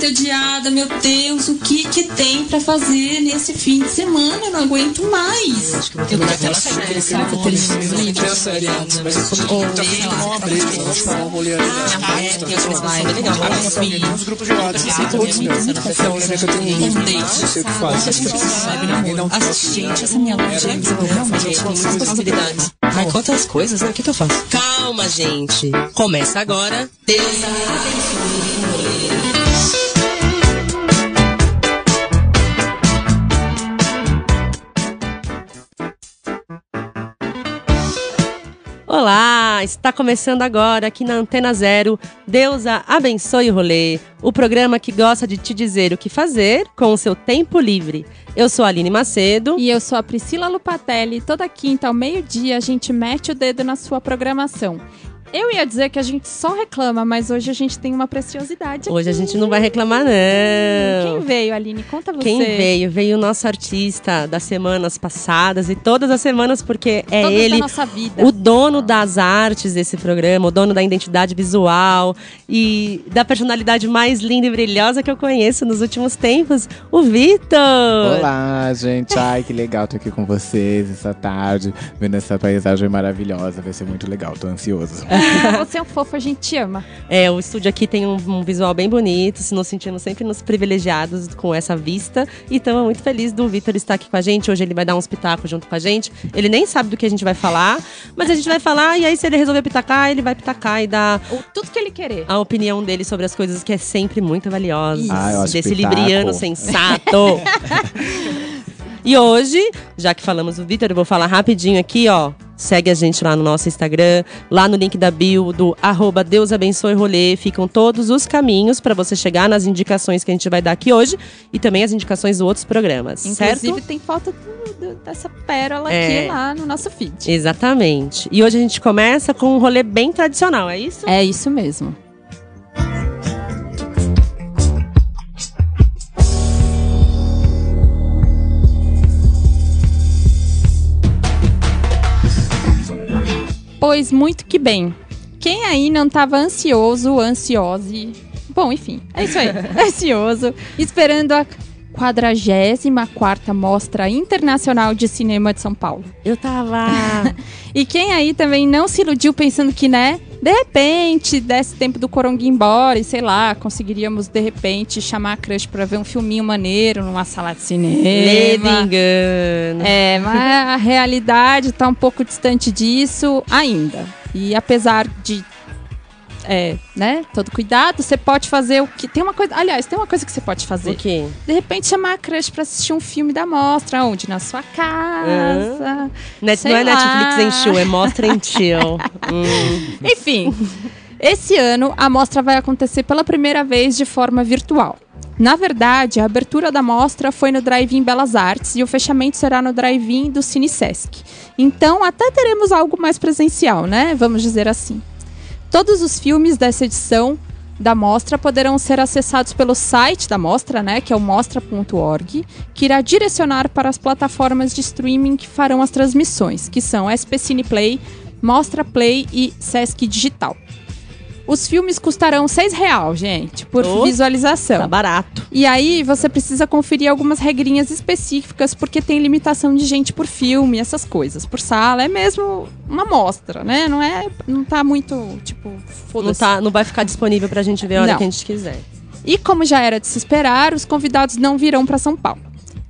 entediada, meu Deus, o que que tem pra fazer nesse fim de semana? Eu não aguento mais. Acho que eu vou terminar aquela série. Que eu mas eu falar um rolê ali. Tem assim, todos meus. É que eu tenho não sei o que faz. Gente, essa minha loja James, eu realmente tenho muitas possibilidades. Mas quantas coisas, né? O que, que eu faço? Calma, gente. Começa agora. Deus Está começando agora aqui na Antena Zero. Deusa abençoe o rolê, o programa que gosta de te dizer o que fazer com o seu tempo livre. Eu sou a Aline Macedo. E eu sou a Priscila Lupatelli. Toda quinta ao meio-dia a gente mete o dedo na sua programação. Eu ia dizer que a gente só reclama, mas hoje a gente tem uma preciosidade. Hoje a gente não vai reclamar, não. Quem veio, Aline? Conta você. Quem veio? Veio o nosso artista das semanas passadas e todas as semanas, porque é Todas ele da nossa vida. o dono das artes desse programa, o dono da identidade visual e da personalidade mais linda e brilhosa que eu conheço nos últimos tempos, o Vitor. Olá, gente. Ai, que legal tô aqui com vocês essa tarde, vendo essa paisagem maravilhosa. Vai ser muito legal, tô ansioso. Ah, você é um fofo, a gente te ama. É, o estúdio aqui tem um, um visual bem bonito, se nos sentindo sempre nos privilegiados com essa vista. E estamos muito felizes do Vitor estar aqui com a gente. Hoje ele vai dar uns pitacos junto com a gente. Ele nem sabe do que a gente vai falar, mas a gente vai falar e aí se ele resolver pitacar, ele vai pitacar e dar O- Tudo que ele querer. a opinião dele sobre as coisas que é sempre muito valiosa. Ah, eu acho Desse pitaco. libriano sensato. e hoje, já que falamos do Vitor, eu vou falar rapidinho aqui, ó. Segue a gente lá no nosso Instagram, lá no link da bio do arroba Deus Abençoe Rolê. Ficam todos os caminhos para você chegar nas indicações que a gente vai dar aqui hoje e também as indicações dos outros programas, Inclusive, certo? tem foto do- dessa pérola É. aqui lá no nosso feed. Exatamente. E hoje a gente começa com um rolê bem tradicional, é isso? É isso mesmo. Pois muito que bem. Quem aí não estava ansioso, ansiose. Bom, enfim, é isso aí. ansioso, esperando a 44 Mostra Internacional de Cinema de São Paulo. Eu tava. E quem aí também não se iludiu pensando que, né, de repente, desse tempo do Coronga embora e sei lá, conseguiríamos de repente chamar a crush pra ver um filminho maneiro numa sala de cinema. Leve engano. É, mas a realidade tá um pouco distante disso ainda. E apesar de é, né, todo cuidado, você pode fazer o que tem uma coisa, aliás, tem uma coisa que você pode fazer. O quê? De repente chamar a crush pra assistir um filme da mostra, onde na sua casa. Net, Sei não é lá. Netflix em chill, é mostra em chill. Hum. Enfim, esse ano a mostra vai acontecer pela primeira vez de forma virtual. Na verdade, a abertura da mostra foi no Drive-In Belas Artes e o fechamento será no Drive-In do Cine Sesc. Então, até teremos algo mais presencial, né? Vamos dizer assim. Todos os filmes dessa edição da mostra poderão ser acessados pelo site da mostra, né, que é o mostra.org, que irá direcionar para as plataformas de streaming que farão as transmissões, que são SP Cine Play, Mostra Play e Sesc Digital. Os filmes custarão 6 real, gente, por Oh, visualização. Tá barato. E aí você precisa conferir algumas regrinhas específicas, porque tem limitação de gente por filme, essas coisas. Por sala, é mesmo uma amostra, né? Não é. Não tá muito, tipo, Não, foda-se. tá, não vai ficar disponível pra gente ver a hora Não. que a gente quiser. E como já era de se esperar, os convidados não virão para São Paulo.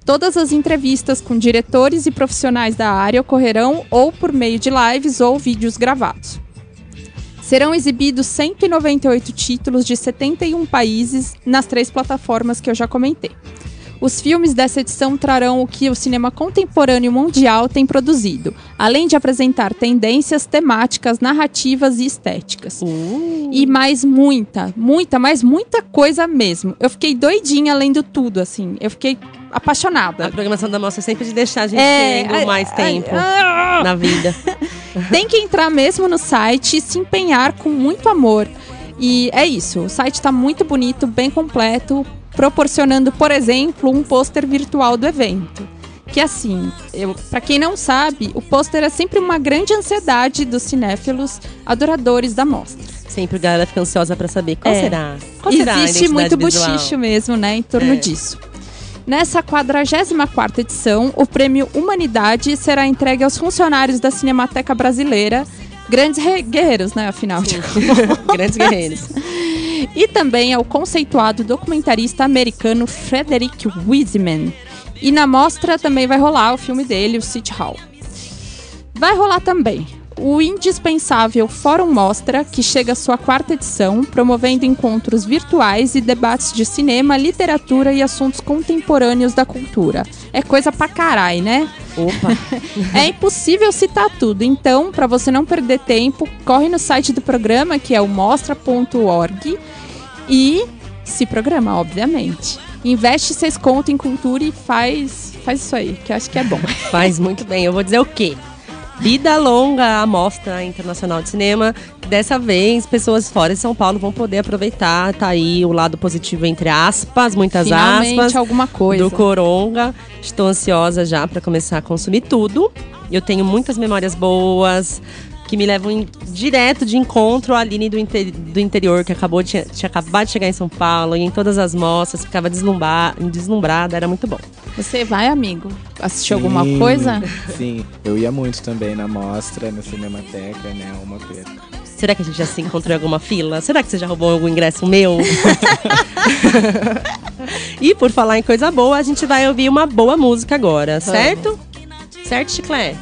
Todas as entrevistas com diretores e profissionais da área ocorrerão ou por meio de lives ou vídeos gravados. Serão exibidos 198 títulos de 71 países nas três plataformas que eu já comentei. Os filmes dessa edição trarão o que o cinema contemporâneo mundial tem produzido, além de apresentar tendências temáticas, narrativas e estéticas. Uh. E mais muita, muita, mas muita coisa mesmo. Eu fiquei doidinha lendo tudo, assim. Eu fiquei A apaixonada. programação da mostra é sempre de deixar a gente É, querendo mais ai, tempo ah! na vida. Tem que entrar mesmo no site e se empenhar com muito amor. E é isso. O site está muito bonito, bem completo, proporcionando, por exemplo, um pôster virtual do evento. Que assim, para quem não sabe, o pôster é sempre uma grande ansiedade dos cinéfilos adoradores da mostra. Sempre a galera fica ansiosa pra saber qual É. será. Qual será Existe identidade muito visual? bochicho mesmo, né, em torno É. disso. Nessa 44ª edição, o prêmio Humanidade será entregue aos funcionários da Cinemateca Brasileira, grandes re- guerreiros, né, afinal de Grandes guerreiros. e também ao conceituado documentarista americano Frederick Wiseman. E na mostra também vai rolar o filme dele, o City Hall. Vai rolar também o indispensável Fórum Mostra, que chega à sua quarta edição, promovendo encontros virtuais e debates de cinema, literatura e assuntos contemporâneos da cultura. É coisa pra caralho, né? Opa, É impossível citar tudo, então, para você não perder tempo, corre no site do programa, que é o mostra.org, e se programa, obviamente. Investe seis conto em cultura e faz, faz isso aí, que eu acho que é bom. faz muito bem. Eu vou dizer o quê? Vida longa à Mostra Internacional de Cinema. que Dessa vez, pessoas fora de São Paulo vão poder aproveitar. Tá aí o lado positivo, entre aspas, muitas Finalmente aspas. alguma coisa. do Coronga. Estou ansiosa já para começar a consumir tudo. Eu tenho muitas memórias boas que me levam em- direto de encontro à Aline do, inte- do interior, que acabou de, tinha acabado de chegar em São Paulo, e em todas as mostras, ficava deslumbrada, deslumbrada era muito bom. Você vai, amigo? Assistiu alguma Sim, coisa? Sim, eu ia muito também na mostra, na Cinemateca, né? Uma perca. Será que a gente já se encontrou em alguma fila? Será que você já roubou algum ingresso meu? e por falar em coisa boa, a gente vai ouvir uma boa música agora, certo? Certo, Chiclé?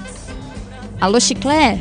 Alô, Chiclé?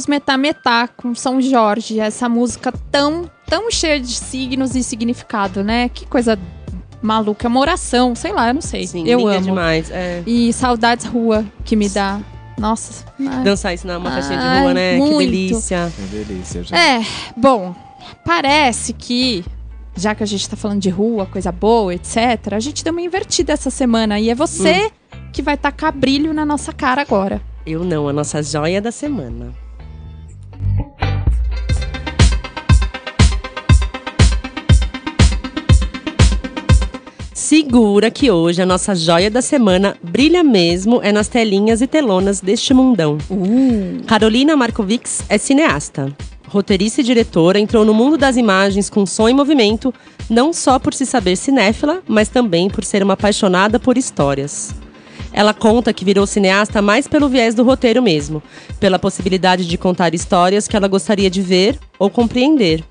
Ouvimos Metá Metá com São Jorge, essa música tão, tão cheia de signos e significado, né? Que coisa maluca, é uma oração, sei lá, eu não sei. Sim, eu amo. demais. É. E Saudades Rua, que me dá. Nossa. ai. Dançar isso numa festinha de Ai, rua, né? muito. Que delícia. Que delícia, gente. É, bom, parece que, já que a gente tá falando de rua, coisa boa, etc., a gente deu uma invertida essa semana. E é você que vai tacar brilho na nossa cara agora. Eu não, a nossa joia da semana. Segura que hoje a nossa joia da semana brilha mesmo é nas telinhas e telonas deste mundão. Carolina Markovics é cineasta. Roteirista e diretora, entrou no mundo das imagens com som e movimento, não só por se saber cinéfila, mas também por ser uma apaixonada por histórias. Ela conta que virou cineasta mais pelo viés do roteiro mesmo, pela possibilidade de contar histórias que ela gostaria de ver ou compreender.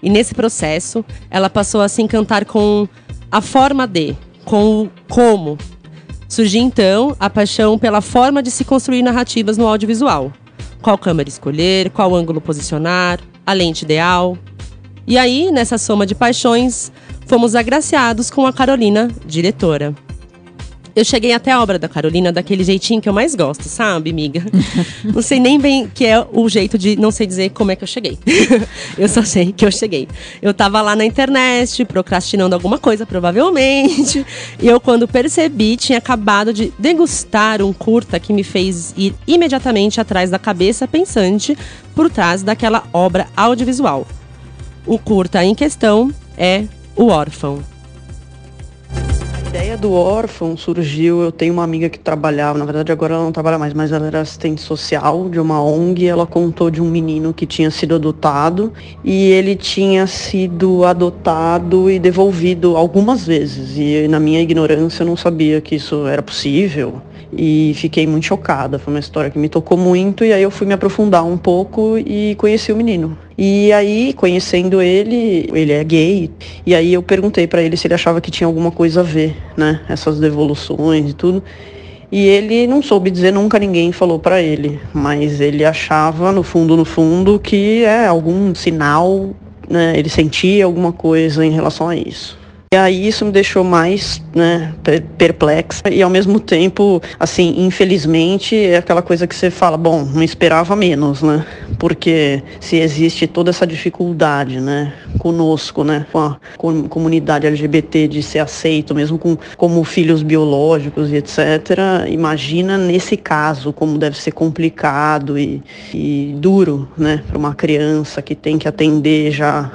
E nesse processo, ela passou a se encantar com a forma de, com o como. Surgiu então a paixão pela forma de se construir narrativas no audiovisual. Qual câmera escolher, qual ângulo posicionar, a lente ideal. E aí, nessa soma de paixões, fomos agraciados com a Carolina, diretora. Eu cheguei até a obra da Carolina daquele jeitinho que eu mais gosto, sabe, amiga? não sei nem bem que é o jeito de não sei dizer como é que eu cheguei. eu só sei que eu cheguei. Eu tava lá na internet, procrastinando alguma coisa, provavelmente. E eu, quando percebi, tinha acabado de degustar um curta que me fez ir imediatamente atrás da cabeça pensante por trás daquela obra audiovisual. O curta em questão é O Órfão. A ideia do órfão surgiu, eu tenho uma amiga que trabalhava, na verdade agora ela não trabalha mais, mas ela era assistente social de uma ONG, ela contou de um menino que tinha sido adotado e ele tinha sido adotado e devolvido algumas vezes. E na minha ignorância eu não sabia que isso era possível e fiquei muito chocada, foi uma história que me tocou muito e aí eu fui me aprofundar um pouco e conheci o menino. E aí, conhecendo ele, ele é gay, e aí eu perguntei pra ele se ele achava que tinha alguma coisa a ver, né, essas devoluções e tudo. E ele não soube dizer, nunca ninguém falou pra ele, mas ele achava no fundo, no fundo, que é algum sinal, né, ele sentia alguma coisa em relação a isso. E aí isso me deixou mais, né, per- perplexa e ao mesmo tempo, assim, infelizmente, é aquela coisa que você fala, bom, não esperava menos, né? Porque se existe toda essa dificuldade, né, conosco, né, com a com- comunidade LGBT de ser aceito, mesmo com como filhos biológicos e etc. Imagina nesse caso como deve ser complicado e, e duro, né, para uma criança que tem que atender já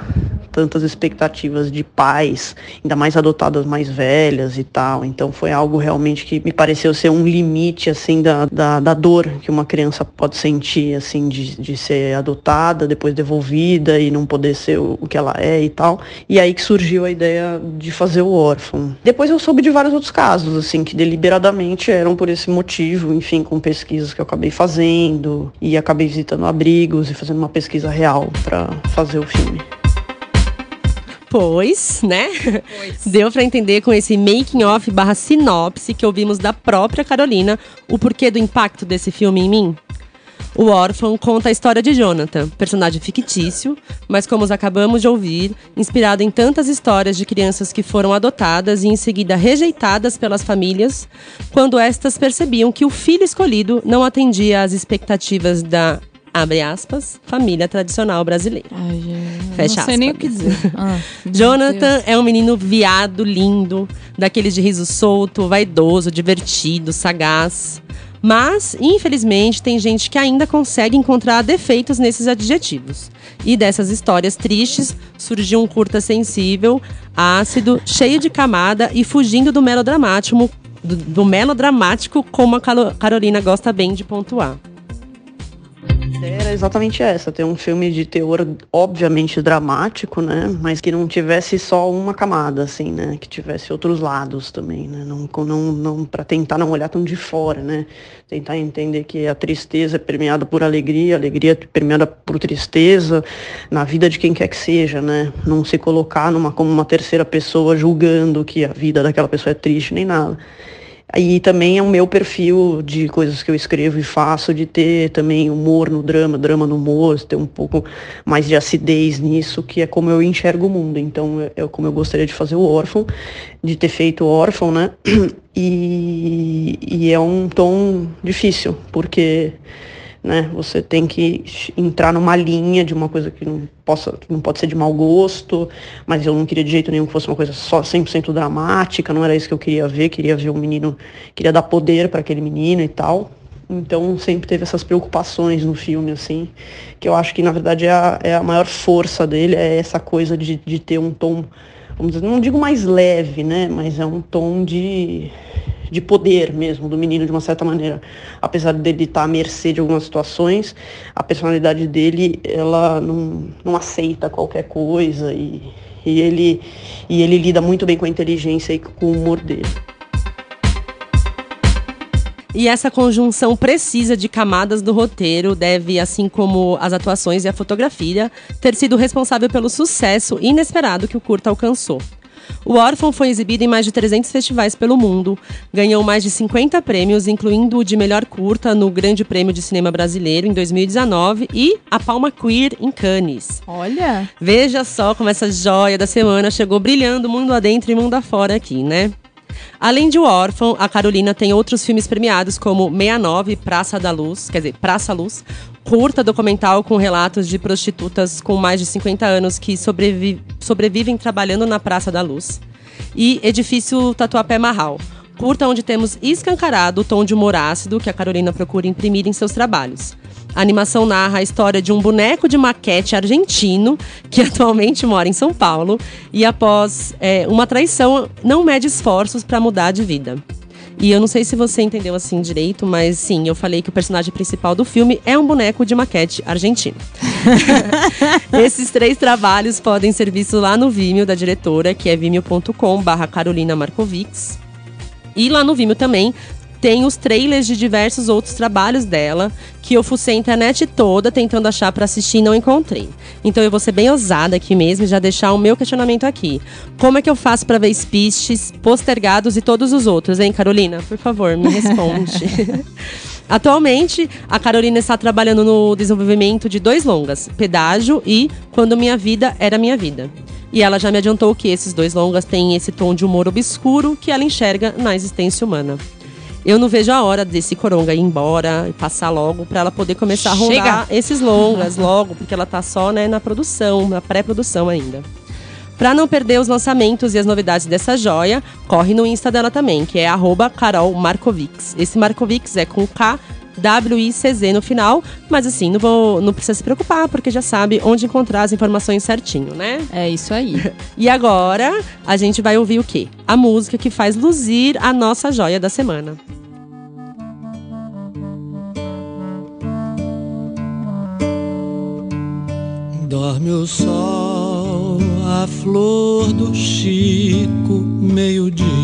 tantas expectativas de pais, ainda mais adotadas mais velhas e tal. Então foi algo realmente que me pareceu ser um limite, assim, da, da, da dor que uma criança pode sentir, assim, de, de ser adotada, depois devolvida e não poder ser o, o que ela é e tal. E aí que surgiu a ideia de fazer o órfão. Depois eu soube de vários outros casos, assim, que deliberadamente eram por esse motivo, enfim, com pesquisas que eu acabei fazendo e acabei visitando abrigos e fazendo uma pesquisa real para fazer o filme. Pois, né? Deu pra entender com esse making off barra sinopse que ouvimos da própria Carolina o porquê do impacto desse filme em mim. O órfão conta a história de Jonathan, personagem fictício, mas como acabamos de ouvir, inspirado em tantas histórias de crianças que foram adotadas e em seguida rejeitadas pelas famílias, quando estas percebiam que o filho escolhido não atendia às expectativas da, abre aspas, família tradicional brasileira. Ai, gente, Fecha não sei nem o que aspas. dizer. Ah, Jonathan é um menino viado, lindo, daqueles de riso solto, vaidoso, divertido, sagaz. Mas, infelizmente, tem gente que ainda consegue encontrar defeitos nesses adjetivos. E dessas histórias tristes surgiu um curta sensível, ácido, cheio de camada e fugindo do melodramático, do, do melodramático como a Carolina gosta bem de pontuar. Era exatamente essa, ter um filme de teor obviamente dramático, né, mas que não tivesse só uma camada, assim, né, que tivesse outros lados também, né, não, não, não para tentar não olhar tão de fora, né, tentar entender que a tristeza é permeada por alegria, a alegria é permeada por tristeza na vida de quem quer que seja, né, não se colocar numa como uma terceira pessoa julgando que a vida daquela pessoa é triste nem nada. E também é o meu perfil de coisas que eu escrevo e faço, de ter também humor no drama, drama no humor, ter um pouco mais de acidez nisso, que é como eu enxergo o mundo. Então é, é como eu gostaria de fazer o órfão, de ter feito o órfão, né? E, e é um tom difícil, porque né? Você tem que entrar numa linha de uma coisa que não possa, não pode ser de mau gosto, mas eu não queria de jeito nenhum que fosse uma coisa só 100% dramática, não era isso que eu queria ver, queria ver o menino, queria dar poder para aquele menino e tal. Então sempre teve essas preocupações no filme, assim, que eu acho que na verdade é a, é a maior força dele, é essa coisa de, de ter um tom, dizer, não digo mais leve, né? Mas é um tom de de poder mesmo do menino de uma certa maneira. Apesar dele estar à mercê de algumas situações, a personalidade dele, ela não, não aceita qualquer coisa e, e, ele, e ele lida muito bem com a inteligência e com o humor dele. E essa conjunção precisa de camadas do roteiro deve, assim como as atuações e a fotografia, ter sido responsável pelo sucesso inesperado que o curta alcançou. O Órfão foi exibido em mais de 300 festivais pelo mundo, ganhou mais de 50 prêmios, incluindo o de melhor curta no Grande Prêmio de Cinema Brasileiro em 2019 e a Palma Queer em Cannes. Olha! Veja só como essa joia da semana chegou brilhando mundo adentro e mundo afora aqui, né? Além de O Órfão, a Carolina tem outros filmes premiados como 69, Praça da Luz, quer dizer, Praça Luz, curta documental com relatos de prostitutas com mais de 50 anos que sobrevi sobrevivem trabalhando na Praça da Luz, e Edifício Tatuapé Marral, curta onde temos escancarado o tom de humor ácido que a Carolina procura imprimir em seus trabalhos. A animação narra a história de um boneco de maquete argentino que atualmente mora em São Paulo e, após é, uma traição, não mede esforços para mudar de vida. E eu não sei se você entendeu assim direito, mas sim, eu falei que o personagem principal do filme é um boneco de maquete argentino. Esses três trabalhos podem ser vistos lá no Vimeo da diretora, que é vimeo.com/barra Carolina Markovics. E lá no Vimeo também tem os trailers de diversos outros trabalhos dela, que eu fucei a internet toda tentando achar para assistir e não encontrei. Então eu vou ser bem ousada aqui mesmo e já deixar o meu questionamento aqui. Como é que eu faço para ver Speeches, Postergados e todos os outros, hein, Carolina? Por favor, me responde. Atualmente, a Carolina está trabalhando no desenvolvimento de dois longas, Pedágio e Quando Minha Vida Era Minha Vida. E ela já me adiantou que esses dois longas têm esse tom de humor obscuro que ela enxerga na existência humana. Eu não vejo a hora desse coronga ir embora e passar logo para ela poder começar a rodar esses longas logo, porque ela tá só né, na produção, na pré-produção ainda. Para não perder os lançamentos e as novidades dessa joia, corre no Insta dela também, que é arroba Carol Markovics. Esse Markovics é com K W-I-C-Z no final, mas assim, não, vou, não precisa se preocupar, porque já sabe onde encontrar as informações certinho, né? É isso aí. E agora, a gente vai ouvir o quê? A música que faz luzir a nossa joia da semana. Dorme o sol, a flor do Chico, meio-dia.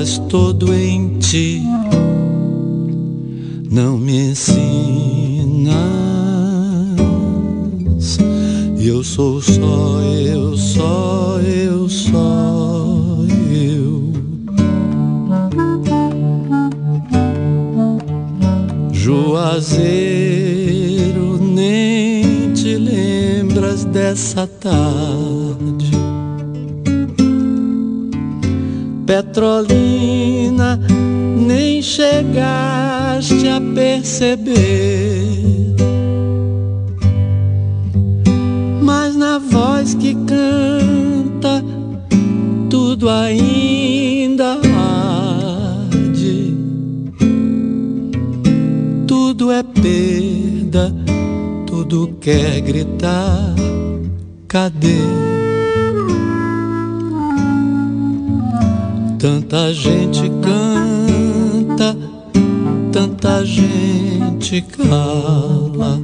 Estás todo em ti. Não me ensinas. Eu sou só eu, só eu, só eu. Juazeiro, nem te lembras dessa tarde. Petrolina, nem chegaste a perceber. Mas na voz que canta, tudo ainda arde. Tudo é perda, tudo quer gritar. Cadê? Tanta gente canta, tanta gente cala.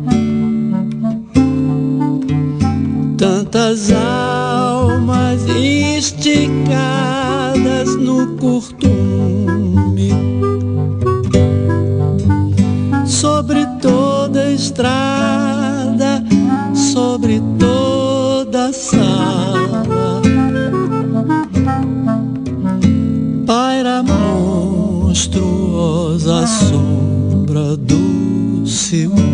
Tantas almas esticadas no curtume. Sobre toda estrada, monstruosa sombra do ciúme.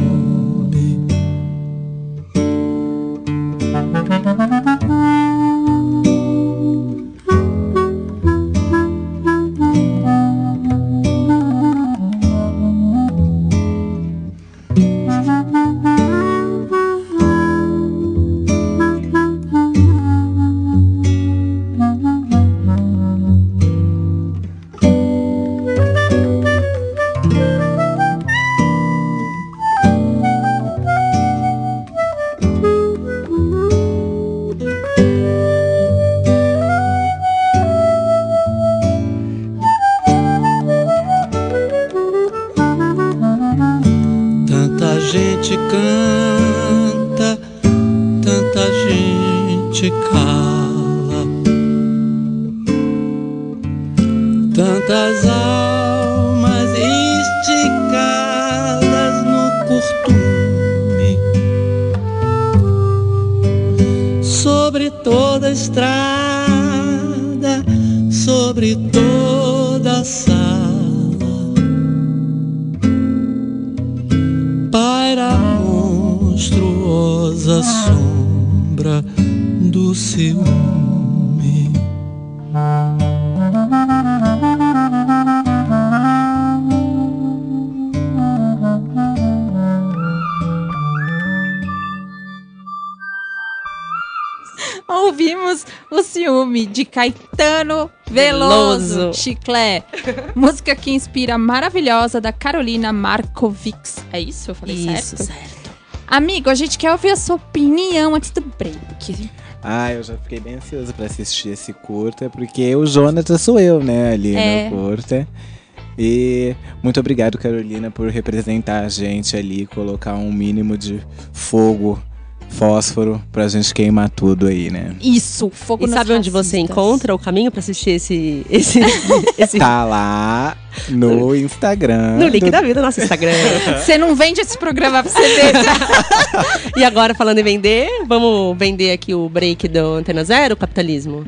Ouvimos o ciúme de Caetano Veloso, Veloso. Chiclé. Música que inspira maravilhosa da Carolina Markovics. É isso? Eu falei Isso, certo? certo. Amigo, a gente quer ouvir a sua opinião antes do break. Ah, eu já fiquei bem ansioso pra assistir esse curta, porque o Jonathan sou eu, né, ali É. no curta. E muito obrigado, Carolina, por representar a gente ali, colocar um mínimo de fogo, fósforo, pra gente queimar tudo aí, né? Isso, fogo E sabe onde você racistas. encontra o caminho pra assistir esse, esse, esse Tá lá no Instagram. no link do- da vida do nosso Instagram. Você não vende esse programa pra você ver. e agora, falando em vender, vamos vender aqui o break do Antena Zero, capitalismo.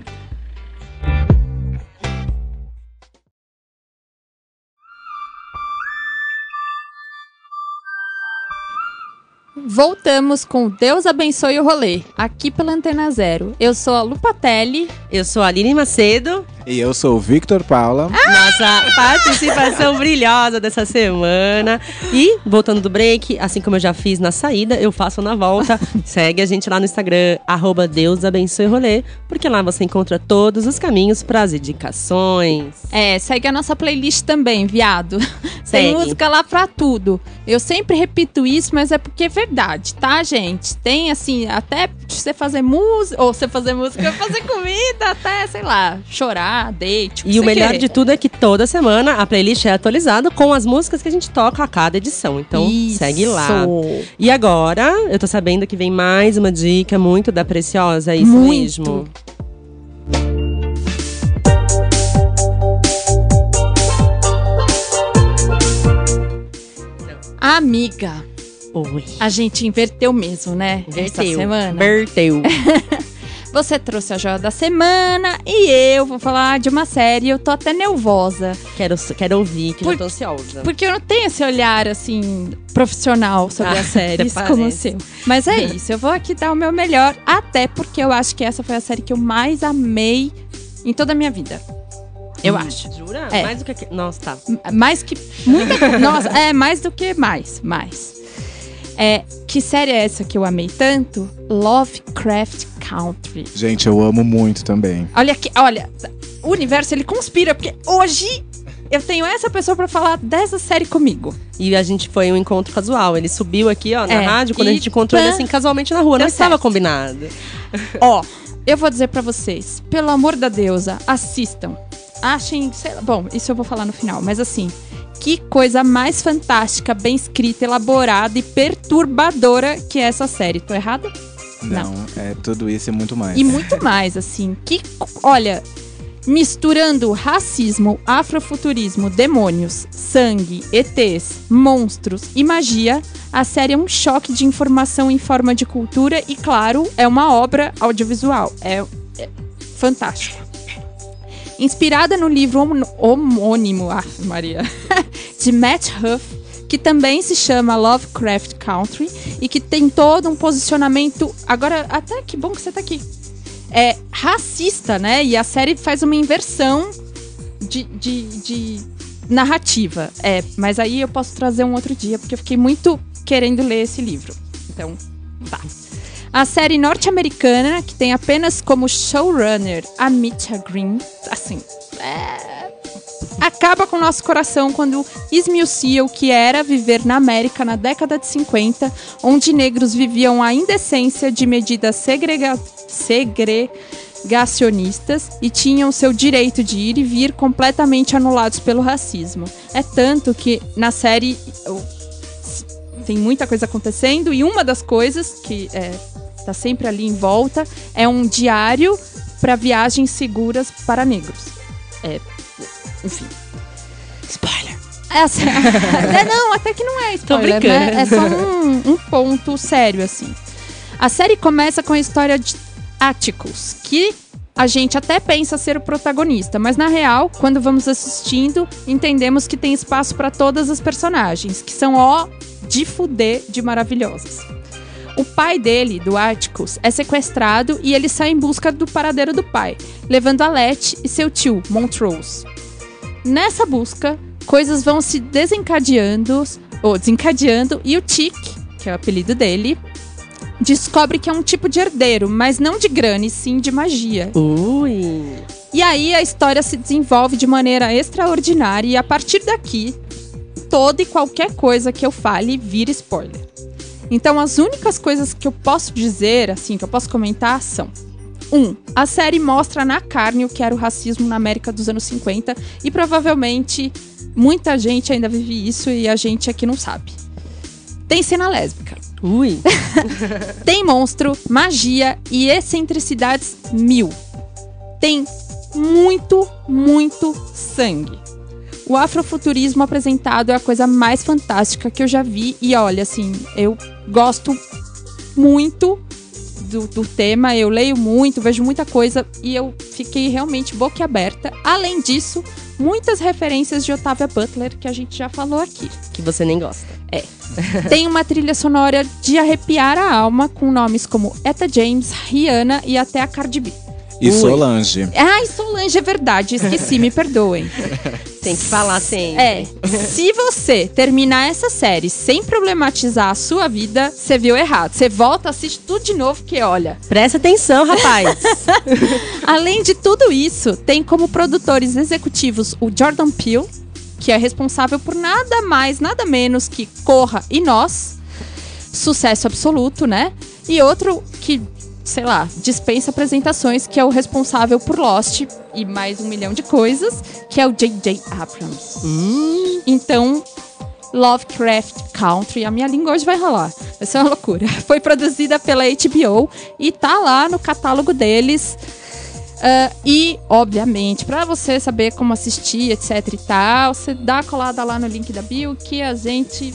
Voltamos com Deus abençoe o rolê, aqui pela Antena Zero. Eu sou a Lupatelli. Eu sou a Aline Macedo. E eu sou o Victor Paula. Nossa participação brilhosa dessa semana. E, voltando do break, assim como eu já fiz na saída, eu faço na volta. Segue a gente lá no Instagram, arroba Deus abençoe rolê, porque lá você encontra todos os caminhos para as indicações. É, segue a nossa playlist também, viado. Tem Segue. música lá pra tudo. Eu sempre repito isso, mas é porque é verdade, tá, gente? Tem assim, até você fazer música, ou você fazer música, fazer comida, até, sei lá, chorar, date. O e o melhor de tudo é que toda semana a playlist é atualizada com as músicas que a gente toca a cada edição. Então, Isso. segue lá. E agora, eu tô sabendo que vem mais uma dica muito da Preciosa, é isso muito. mesmo? Amiga, Oi. a gente inverteu mesmo, né? Essa Verteu. semana. Verteu. Você trouxe a joia da semana e eu vou falar de uma série. Eu tô até nervosa. quero, quero ouvir, que Por- já tô ansiosa. Porque eu não tenho esse olhar, assim, profissional sobre Ah, as séries como o parece. seu. Mas é isso, eu vou aqui dar o meu melhor, até porque eu acho que essa foi a série que eu mais amei em toda a minha vida. Eu acho. Jura? É. Mais do que. Nossa, tá. Mais que. Muita, nossa, é mais do que mais. Mais. É, que série é essa que eu amei tanto? Lovecraft Country. Gente, eu amo muito também. Olha aqui, olha, o universo ele conspira, porque hoje eu tenho essa pessoa pra falar dessa série comigo. E a gente foi um encontro casual. Ele subiu aqui, ó, na É, rádio, quando a gente encontrou ele assim casualmente na rua. Não deu estava certo. combinado. Ó, eu vou dizer pra vocês, pelo amor da deusa, assistam. Achem, sei lá, bom, isso eu vou falar no final, mas assim, que coisa mais fantástica, bem escrita, elaborada e perturbadora que é essa série. Tô errada? Não, é tudo isso e muito mais. E muito mais, assim. Que, olha, misturando racismo, afrofuturismo, demônios, sangue, ETs, monstros e magia, a série é um choque de informação em forma de cultura e, claro, é uma obra audiovisual. É, é fantástico. Inspirada no livro homônimo, ah, Maria, de Matt Huff, que também se chama Lovecraft Country e que tem todo um posicionamento. Agora, até que bom que você tá aqui. É racista, né? E a série faz uma inversão de, de, de narrativa. É, mas aí eu posso trazer um outro dia, porque eu fiquei muito querendo ler esse livro. Então, tá. A série norte-americana, que tem apenas como showrunner a Mitcha Green, assim, é, acaba com nosso coração quando esmiucia o que era viver na América na década de 50, onde negros viviam a indecência de medidas segrega segregacionistas e tinham seu direito de ir e vir completamente anulados pelo racismo. É tanto que na série tem muita coisa acontecendo e uma das coisas que é, tá sempre ali em volta é um diário para viagens seguras para negros. É, enfim. Spoiler. Essa, é, não, até que não é spoiler, brincando. né? É só um, um ponto sério, assim. A série começa com a história de Atticus, que a gente até pensa ser o protagonista, mas na real, quando vamos assistindo, entendemos que tem espaço para todas as personagens, que são ó de fuder de maravilhosas. O pai dele, do Atticus, é sequestrado e ele sai em busca do paradeiro do pai, levando a Letty e seu tio, Montrose. Nessa busca, coisas vão se desencadeando, ou desencadeando, e o Tick, que é o apelido dele, descobre que é um tipo de herdeiro, mas não de grana, e sim de magia. Ui. E aí a história se desenvolve de maneira extraordinária e a partir daqui, toda e qualquer coisa que eu fale vira spoiler. Então as únicas coisas que eu posso dizer, assim, que eu posso comentar são: um, a série mostra na carne o que era o racismo na América dos anos 50 e provavelmente muita gente ainda vive isso e a gente aqui não sabe. Tem cena lésbica. Ui. Tem monstro, magia e excentricidades mil. Tem muito, muito sangue. O afrofuturismo apresentado é a coisa mais fantástica que eu já vi. E olha, assim, eu gosto muito do, do tema, eu leio muito, vejo muita coisa e eu fiquei realmente boquiaberta. Além disso, muitas referências de Octavia Butler que a gente já falou aqui. Que você nem gosta. Tem uma trilha sonora de arrepiar a alma com nomes como Etta James, Rihanna e até a Cardi B. E Ui. Solange. Ai, Solange, é verdade, esqueci, me perdoem. Tem que falar sempre. É, se você terminar essa série sem problematizar a sua vida, você viu errado. Você volta, assiste tudo de novo, que olha. Presta atenção, rapaz. Além de tudo isso, tem como produtores executivos o Jordan Peele, que é responsável por nada mais, nada menos que Corra e Nós. Sucesso absoluto, né? E outro que, sei lá, dispensa apresentações, que é o responsável por Lost e mais um milhão de coisas, que é o J.J. Abrams. Então, Lovecraft Country, a minha língua hoje vai rolar. Vai ser uma loucura. Foi produzida pela HBO e tá lá no catálogo deles. Ah, e, obviamente, pra você saber como assistir, etc e tal, você dá a colada lá no link da bio que a gente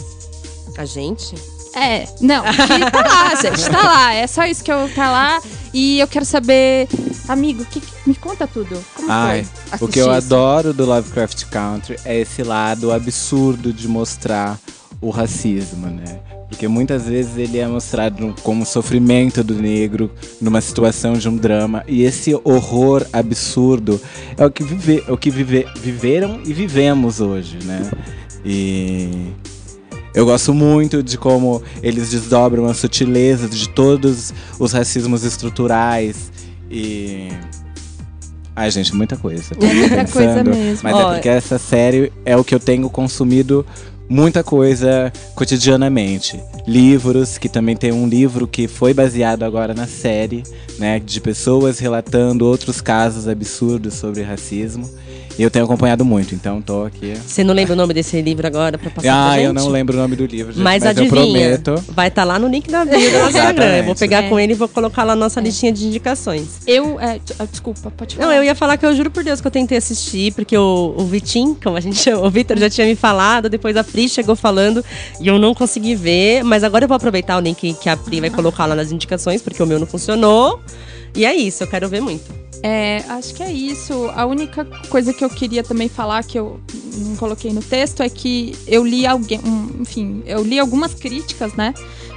A gente? É, não, que tá lá, gente, tá lá. É só isso que eu tá lá. E eu quero saber, amigo, que, me conta tudo. Como Ai, foi? o que eu isso? adoro do Lovecraft Country é esse lado absurdo de mostrar o racismo, né? Porque muitas vezes ele é mostrado como sofrimento do negro numa situação de um drama e esse horror absurdo é o que, vive, é o que vive, viveram e vivemos hoje, né? E eu gosto muito de como eles desdobram a sutileza de todos os racismos estruturais e. Ai, gente, muita coisa. É muita coisa mesmo. Mas Ó, é porque essa série é o que eu tenho consumido muita coisa cotidianamente. Livros, que também tem um livro que foi baseado agora na série, né? De pessoas relatando outros casos absurdos sobre racismo. E eu tenho acompanhado muito, então tô aqui. Você não lembra o nome desse livro agora pra passar pra Ah, gente? eu não lembro o nome do livro, gente, Mas, mas, eu adivinha, prometo. vai estar lá no link da bio do Instagram. Eu vou pegar É. com ele e vou colocar lá na nossa listinha de indicações. Eu, é, ah, desculpa, pode falar. Não, eu ia falar que eu juro por Deus que eu tentei assistir, porque o, o Vitim, como a gente chama, o Vitor já tinha me falado, depois a Pri chegou falando e eu não consegui ver, mas agora eu vou aproveitar o link que a Pri vai colocar lá nas indicações, porque o meu não funcionou. E é isso, eu quero ver muito. É, acho que é isso. A única coisa que eu queria também falar, que eu não coloquei no texto, é que eu li alguém, um, enfim, eu li algumas críticas, né,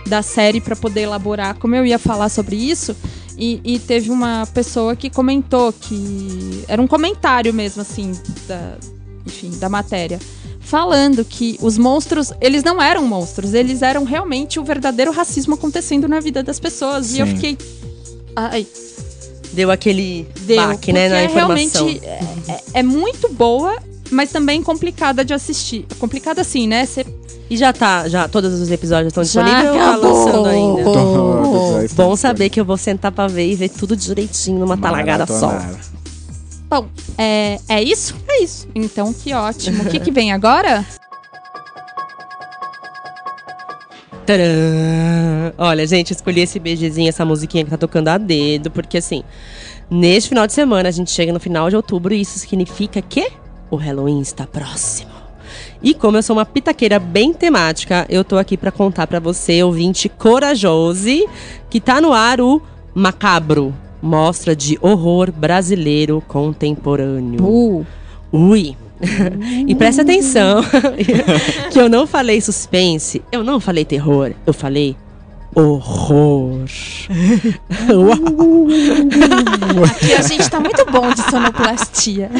da série para poder elaborar como eu ia falar sobre isso. E, e teve uma pessoa que comentou que era um comentário mesmo, assim, da, enfim, da matéria. Falando que os monstros, eles não eram monstros, eles eram realmente o verdadeiro racismo acontecendo na vida das pessoas. E eu Sim. fiquei. Ai, Deu aquele Deu, baque, né, na porque informação. realmente é, é- é muito boa, mas também complicada de assistir. Complicada assim, né? Você E já tá, já todos os episódios estão disponíveis ou tá lançando ainda? Todos, Bom saber que eu vou sentar pra ver e ver tudo direitinho numa talagada só. Bom, é, é isso? É isso. Então, que ótimo. O que, que vem agora? Tcharam! Olha, gente, escolhi esse beijezinho, essa musiquinha que tá tocando a dedo, porque assim, neste final de semana a gente chega no final de outubro e isso significa que o Halloween está próximo. E como eu sou uma pitaqueira bem temática, eu tô aqui pra contar pra você, ouvinte corajoso, que tá no ar o Macabro, mostra de horror brasileiro contemporâneo. Uh, Ui! e preste atenção que eu não falei suspense, eu não falei terror, eu falei horror. aqui a gente tá muito bom de sonoplastia.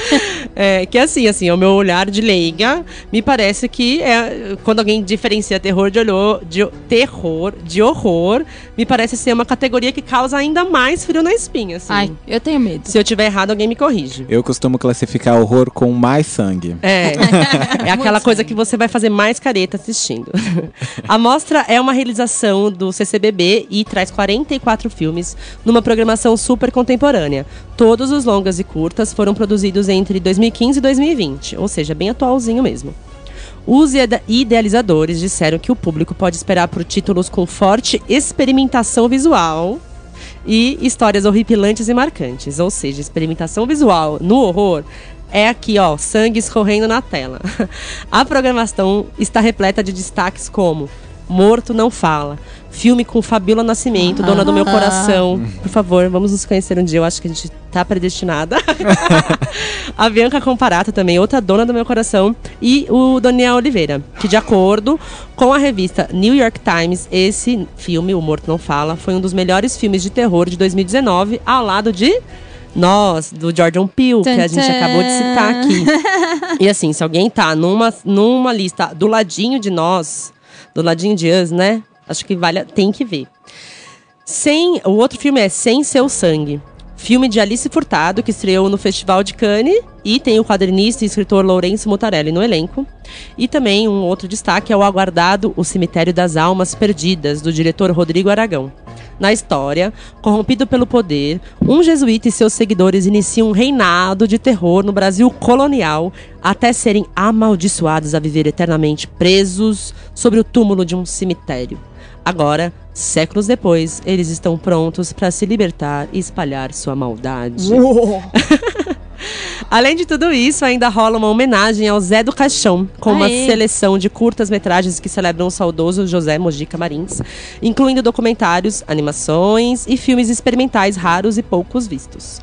É, que assim, assim, o meu olhar de leiga me parece que é, quando alguém diferencia terror de, olho, de terror de horror, me parece ser uma categoria que causa ainda mais frio na espinha. Assim. Ai, eu tenho medo. Se eu tiver errado, alguém me corrige. Eu costumo classificar horror com mais sangue. É, é aquela coisa que você vai fazer mais careta assistindo. A mostra é uma realização do CCBB e traz 44 filmes numa programação super contemporânea. Todos os longas e curtas foram produzidos entre 2015 e 2020, ou seja, bem atualzinho mesmo. Os ide- idealizadores disseram que o público pode esperar por títulos com forte experimentação visual e histórias horripilantes e marcantes. Ou seja, experimentação visual no horror é aqui, ó, sangue escorrendo na tela. A programação está repleta de destaques como Morto Não Fala, filme com Fabiola Nascimento, Dona do Meu Coração. Por favor, vamos nos conhecer um dia, eu acho que a gente tá predestinada. a Bianca Comparato também, outra dona do meu coração. E o Daniel Oliveira, que de acordo com a revista New York Times, esse filme, O Morto Não Fala, foi um dos melhores filmes de terror de 2019, ao lado de nós, do Jordan Peele, que a gente acabou de citar aqui. E assim, se alguém tá numa, numa lista do ladinho de nós, do ladinho de us, né? Acho que vale, tem que ver. Sem, o outro filme é Sem Seu Sangue. Filme de Alice Furtado, que estreou no Festival de Cannes. E tem o quadrinista e escritor Lourenço Mutarelli no elenco. E também um outro destaque é o aguardado O Cemitério das Almas Perdidas, do diretor Rodrigo Aragão. Na história, corrompido pelo poder, um jesuíta e seus seguidores iniciam um reinado de terror no Brasil colonial, até serem amaldiçoados a viver eternamente presos sobre o túmulo de um cemitério. Agora, séculos depois, eles estão prontos para se libertar e espalhar sua maldade. Além de tudo isso, ainda rola uma homenagem ao Zé do Caixão, com uma Aê. seleção de curtas-metragens que celebram o saudoso José Mojica Marins, incluindo documentários, animações e filmes experimentais raros e poucos vistos.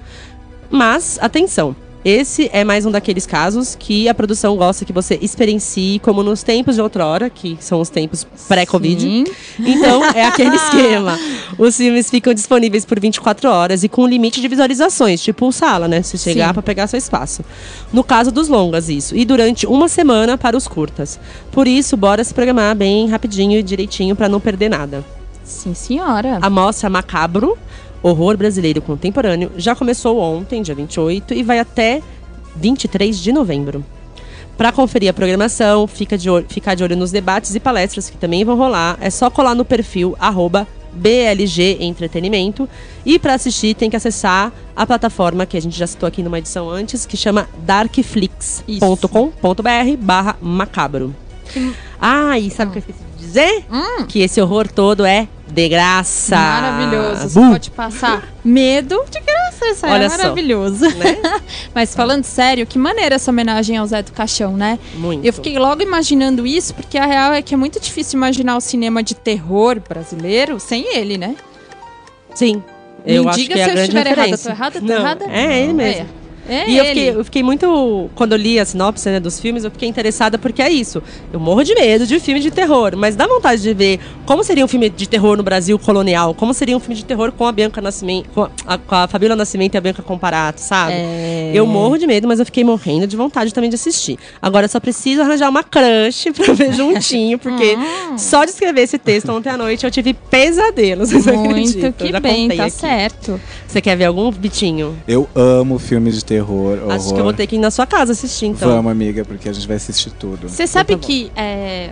Mas, atenção! Esse é mais um daqueles casos que a produção gosta que você experiencie, como nos tempos de outrora, que são os tempos pré-Covid. Então, é aquele esquema. Os filmes ficam disponíveis por 24 horas e com limite de visualizações, tipo sala, né? Se chegar para pegar seu espaço. No caso dos longas, isso. E durante uma semana para os curtas. Por isso, bora se programar bem rapidinho e direitinho para não perder nada. Sim, senhora. A mostra Macabro, Horror Brasileiro Contemporâneo, já começou ontem, dia 28, e vai até 23 de novembro. Para conferir a programação, fica de olho, ficar de olho nos debates e palestras que também vão rolar. É só colar no perfil arroba BLG Entretenimento. E para assistir, tem que acessar a plataforma que a gente já citou aqui numa edição antes, que chama darkflix.com.br barra macabro. Ah, e sabe o que eu esqueci de dizer? Que esse horror todo é de graça. Maravilhoso. Você pode passar medo de graça. Isso é Olha só. maravilhoso. Né? Mas falando sério, que maneira essa homenagem ao Zé do Caixão, né? Muito. Eu fiquei logo imaginando isso, porque a real é que é muito difícil imaginar o cinema de terror brasileiro sem ele, né? Sim. Me Eu acho diga que é se a eu grande estiver errada. referência. Tô errada? Tô Não, errada? É ele mesmo. É, é e eu fiquei, eu fiquei muito. Quando eu li a sinopse né, dos filmes, eu fiquei interessada porque é isso. Eu morro de medo de filme de terror, mas dá vontade de ver como seria um filme de terror no Brasil colonial, como seria um filme de terror com a Bianca Nascimento, com a, com a Fabíola Nascimento e a Bianca Comparato, sabe? É. Eu morro de medo, mas eu fiquei morrendo de vontade também de assistir. Agora eu só preciso arranjar uma crush pra ver juntinho, porque Hum. só de escrever esse texto ontem à noite eu tive pesadelos. vocês Muito que bem, tá aqui. certo. Você quer ver algum, Bitinho? Eu amo filmes de terror, horror. Acho que eu vou ter que ir na sua casa assistir, então. Vamos, amiga, porque a gente vai assistir tudo. Você sabe tá bom. que é,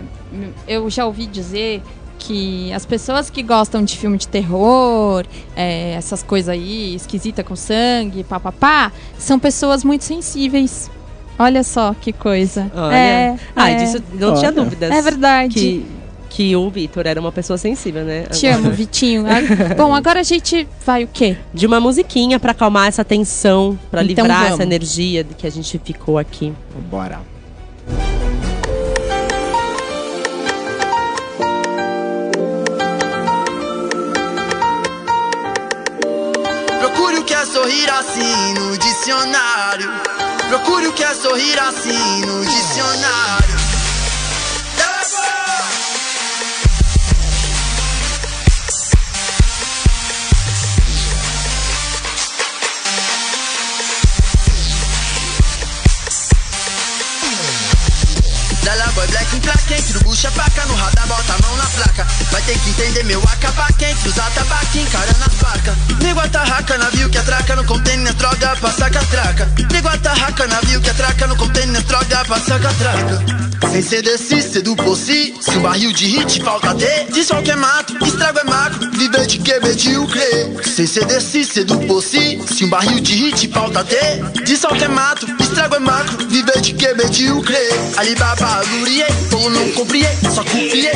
eu já ouvi dizer que as pessoas que gostam de filme de terror, é, essas coisas aí, esquisita com sangue, papapá, são pessoas muito sensíveis. Olha só que coisa. Olha. É, ah, é, disso não tinha Olha. dúvidas. é verdade. Que, que o Vitor era uma pessoa sensível, né? Te Agora. amo, Vitinho. Ah, Bom, agora a gente vai o quê? De uma musiquinha pra acalmar essa tensão, pra Então livrar vamos. essa energia que a gente ficou aqui. Bora. Procure o que é sorrir assim no dicionário. Procure o que é sorrir assim no dicionário. Black em placa, entre o bucha faca No radar bota a mão na placa. Vai ter que entender meu acabaque Entre os atabaque, encarando as barcas Nego atarraca, navio que atraca No container, droga, passa catraca. Nego atarraca, navio que atraca No container, droga, passa catraca Sem ser desse, ser do possi. Se um barril de hit falta ter De sol que é mato, estrago é macro Viver de que medíocre Sem ser desse, ser do possi. Se um barril de hit falta ter De sol que é mato, estrago é macro Viver de que medíocre Alibaba, lurier, pão não comprier Só copier.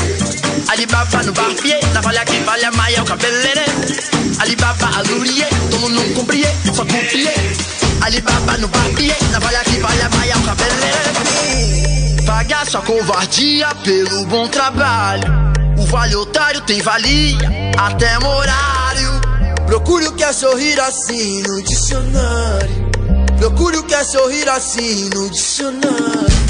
Alibaba no barbier. Navalha que vale a maia, o cabelere Alibaba, lurier, pão não comprier Só copier. Alibaba no barbier. Navalha que vale a maia, o cabelere Pagar sua covardia pelo bom trabalho. O vale otário tem valia até morário. Procure o que é sorrir assim no dicionário. Procure o que é sorrir assim no dicionário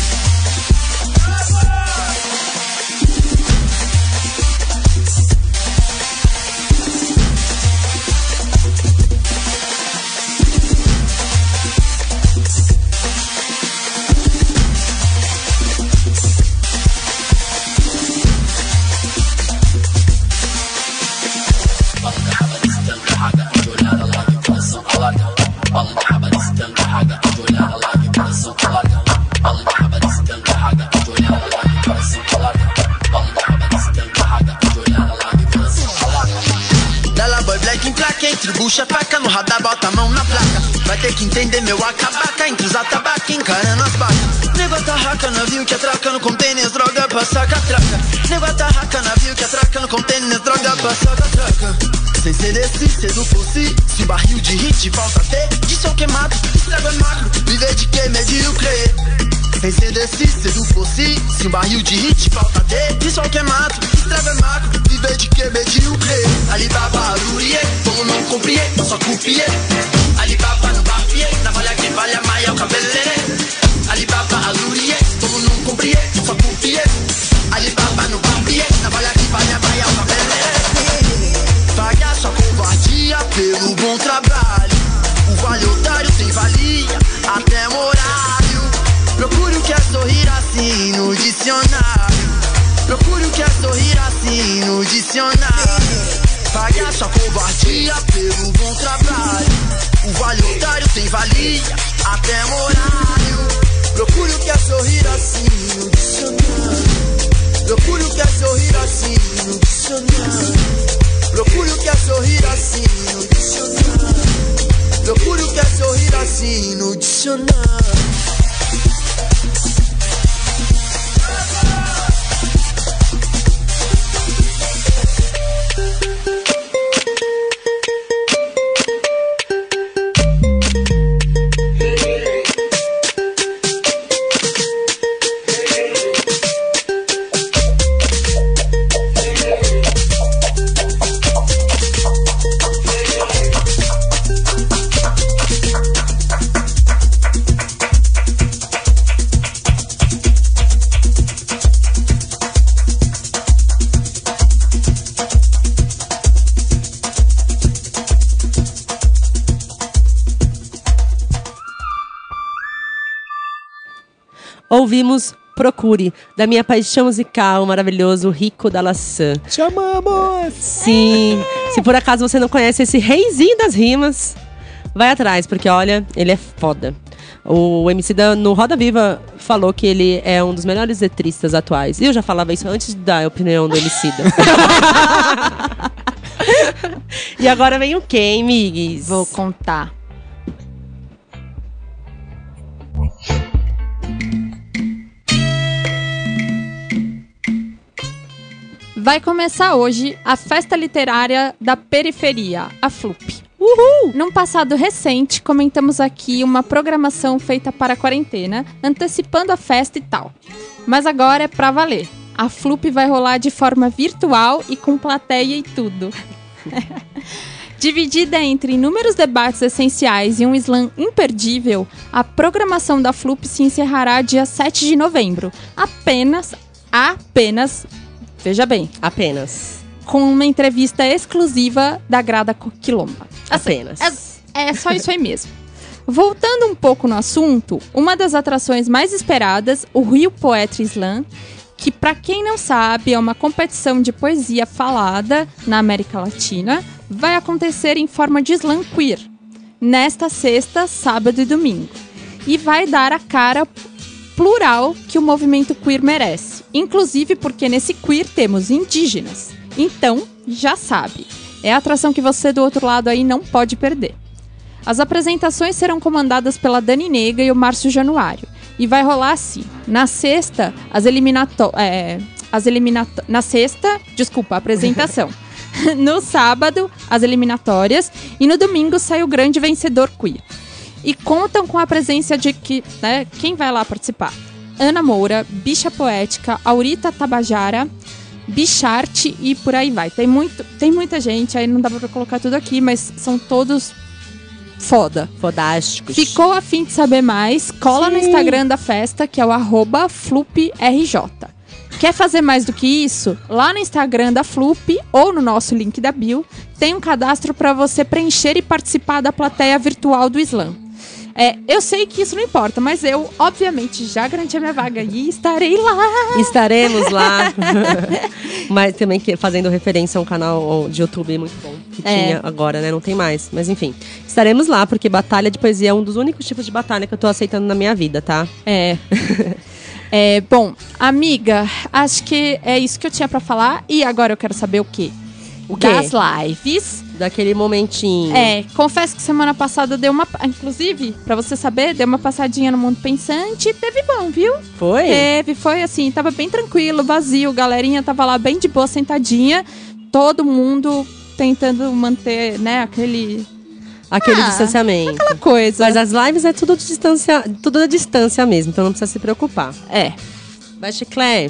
barril de hit falta ter De som queimado, estrago é macro Viver de que medíocre. Alibaba, Lurie Como não compreende, só copier covardia pelo bom trabalho. O vale otário tem valia, até morário. Procure o que é sorrir assim no dicionário. Procure o que é sorrir assim no dicionário. Procure o que é sorrir assim no dicionário. Procure o que é sorrir assim no dicionário. Ouvimos Procure, da minha paixão musical, o maravilhoso Rico da Laçã. Chamamos! Sim, se por acaso você não conhece esse reizinho das rimas, vai atrás, porque olha, ele é foda. O MC da, no Roda Viva falou que ele é um dos melhores letristas atuais. E eu já falava isso antes da opinião do MC da. e agora vem o quê, amigues? Vou contar. Vai começar hoje a Festa Literária da Periferia, a FLUP. Uhul! Num passado recente, comentamos aqui uma programação feita para a quarentena, antecipando a festa e tal. Mas agora é pra valer. A FLUP vai rolar de forma virtual e com plateia e tudo. Dividida entre inúmeros debates essenciais e um slam imperdível, a programação da FLUP se encerrará dia 7 de novembro. Apenas, apenas, veja bem, Apenas. com uma entrevista exclusiva da Grada Quilomba. Apenas. É, é só isso aí mesmo. Voltando um pouco no assunto, uma das atrações mais esperadas, o Rio Poetry Slam, que para quem não sabe é uma competição de poesia falada na América Latina, vai acontecer em forma de slam queer, nesta sexta, sábado e domingo. E vai dar a cara plural que o movimento queer merece. Inclusive porque nesse queer temos indígenas. Então, já sabe. É a atração que você do outro lado aí não pode perder. As apresentações serão comandadas pela Dani Nega e o Márcio Januário. E vai rolar assim. Na sexta, as eliminato é, as eliminato na sexta, desculpa, a apresentação. no sábado, as eliminatórias e no domingo sai o grande vencedor queer. E contam com a presença de que, né, quem vai lá participar? Ana Moura, Bicha Poética, Aurita Tabajara, Bicharte e por aí vai. Tem, muito, tem muita gente, aí não dá pra colocar tudo aqui, mas são todos foda. Fodásticos. Ficou a fim de saber mais? Cola no Instagram da festa, que é o arroba fluprj. Quer fazer mais do que isso? Lá no Instagram da Flup ou no nosso link da bio, tem um cadastro para você preencher e participar da plateia virtual do Slam. É, eu sei que isso não importa, mas eu, obviamente, já garanti a minha vaga e estarei lá. Estaremos lá. Mas também que- fazendo referência a um canal de YouTube muito bom que É. tinha agora, né? Não tem mais. Mas enfim. Estaremos lá, porque batalha de poesia é um dos únicos tipos de batalha que eu tô aceitando na minha vida, tá? É. É, bom, amiga, acho que é isso que eu tinha pra falar. E agora eu quero saber o quê? O quê? Das lives. Daquele momentinho. É, confesso que semana passada deu uma. Inclusive, pra você saber, deu uma passadinha no Mundo Pensante e teve bom, viu? Foi? Teve, foi assim, tava bem tranquilo, vazio, galerinha tava lá bem de boa, sentadinha. Todo mundo tentando manter, né, aquele. Aquele Ah, distanciamento. Aquela coisa. Mas as lives é tudo, distância, tudo à distância mesmo, então não precisa se preocupar. É. Vai, Chiclé.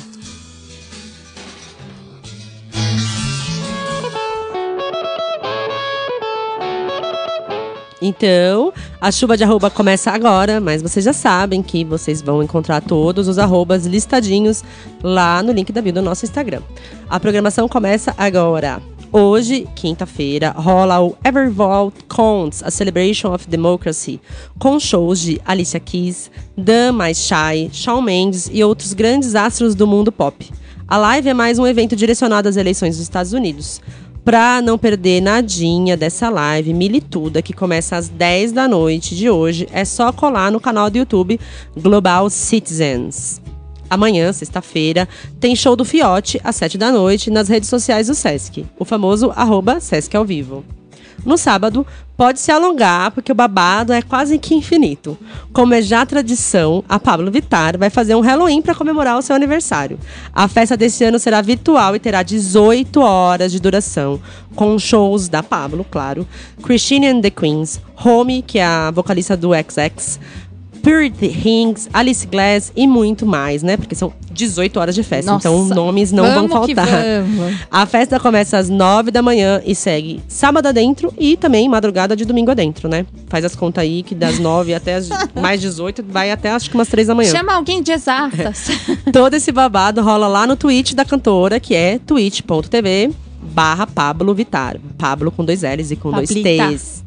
Então, a chuva de arroba começa agora, mas vocês já sabem que vocês vão encontrar todos os arrobas listadinhos lá no link da bio do nosso Instagram. A programação começa agora. Hoje, quinta-feira, rola o Evervault Cons, a Celebration of Democracy, com shows de Alicia Keys, Dan Mais Shy, Shawn Mendes e outros grandes astros do mundo pop. A live é mais um evento direcionado às eleições dos Estados Unidos. Pra não perder nadinha dessa live milituda que começa às 10 da noite de hoje, é só colar no canal do YouTube Global Citizens. Amanhã, sexta-feira, tem show do Fiote às 7 da noite nas redes sociais do Sesc, o famoso arroba Sesc ao vivo. No sábado, pode se alongar, porque o babado é quase que infinito. Como é já tradição, a Pablo Vittar vai fazer um Halloween para comemorar o seu aniversário. A festa desse ano será virtual e terá 18 horas de duração, com shows da Pablo, claro, Christine and the Queens, Home, que é a vocalista do XX, Purity Rings, Alice Glass e muito mais, né? Porque são 18 horas de festa, Nossa, então nomes não vão vamos que faltar. A festa começa às 9 da manhã e segue sábado adentro e também madrugada de domingo adentro, né? Faz as contas aí que das 9 até as mais 18 vai até acho que umas 3 da manhã. Chama alguém de exatas. Todo esse babado rola lá no Twitch da cantora, que é twitch.tv barra Pablo Vittar. Pablo com dois L's e com dois Pablita. T's.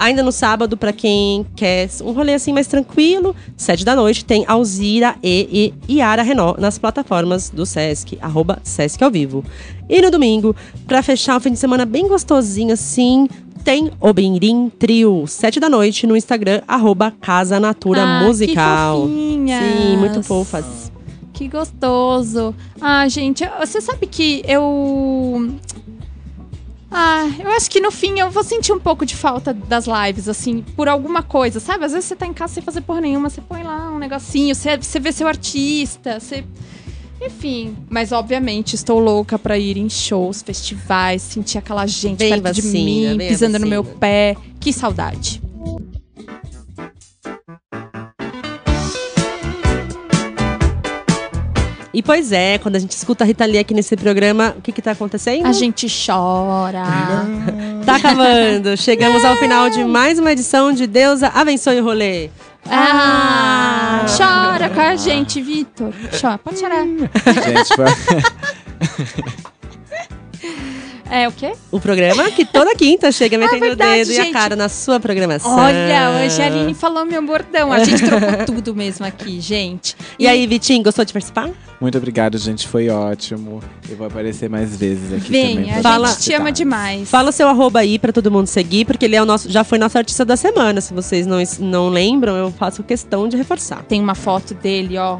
Ainda no sábado, pra quem quer um rolê assim mais tranquilo, sete da noite, tem Alzira e, e Yara Renault nas plataformas do Sesc, arroba Sesc ao vivo. E no domingo, pra fechar o fim de semana bem gostosinho assim, tem o Trio, sete da noite, no Instagram, arroba Casa Natura Ah, Musical. Que fofinhas. Sim, muito fofas. Que gostoso. Ah, gente, você sabe que eu. Ah, eu acho que no fim eu vou sentir um pouco de falta das lives, assim, por alguma coisa, sabe? Às vezes você tá em casa sem fazer porra nenhuma, você põe lá um negocinho, você, você vê seu artista, você. Enfim, mas obviamente estou louca pra ir em shows, festivais, sentir aquela gente Vem perto de vacina, mim, vem a pisando no meu vacina. pé. Que saudade. E pois é, quando a gente escuta a Rita Lee aqui nesse programa, o que que tá acontecendo? A gente chora. Tá acabando. Chegamos ao final de mais uma edição de Deusa Abençoe o Rolê. Ah, chora com a gente, Vitor. Chora, pode chorar. Gente, foi... É o quê? O programa que toda quinta chega metendo verdade, o dedo e gente. a cara na sua programação. Olha, a Angeline falou meu bordão. A gente trocou tudo mesmo aqui, gente. E aí, Vitinho, gostou de participar? Muito obrigado, gente. Foi ótimo. Eu vou aparecer mais vezes aqui Vem, também. a Fala- gente te ama demais. Fala o seu arroba aí pra todo mundo seguir, porque ele é o nosso, já foi nosso artista da semana. Se vocês não, não lembram, eu faço questão de reforçar. Tem uma foto dele, ó.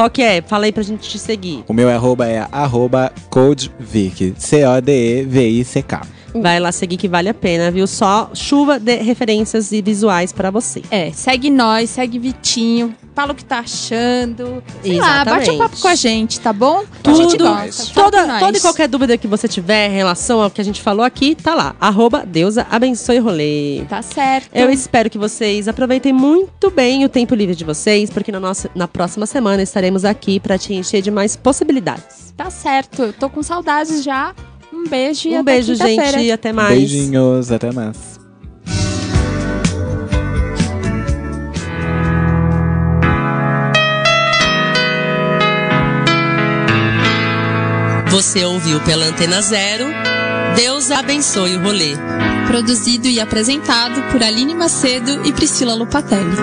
Qual que é? Fala aí pra gente te seguir. O meu arroba é arroba codevic. C-O-D-E-V-I-C-K. Vai lá seguir que vale a pena, viu? Só chuva de referências e visuais pra você. É, segue nós, segue Vitinho. Fala o que tá achando. Sei lá, Exatamente. bate um papo com a gente, tá bom? a gente Tudo, gosta. Toda, nós. toda e qualquer dúvida que você tiver em relação ao que a gente falou aqui, tá lá. Arroba Deusa Abençoe Rolê. Tá certo. Eu espero que vocês aproveitem muito bem o tempo livre de vocês, porque na, nossa, na próxima semana estaremos aqui pra te encher de mais possibilidades. Tá certo. Eu tô com saudades já. Um beijo e um até beijo, gente, e até mais. Beijinhos, até mais. Você ouviu pela Antena Zero. Deus abençoe o rolê. Produzido e apresentado por Aline Macedo e Priscila Lupatelli.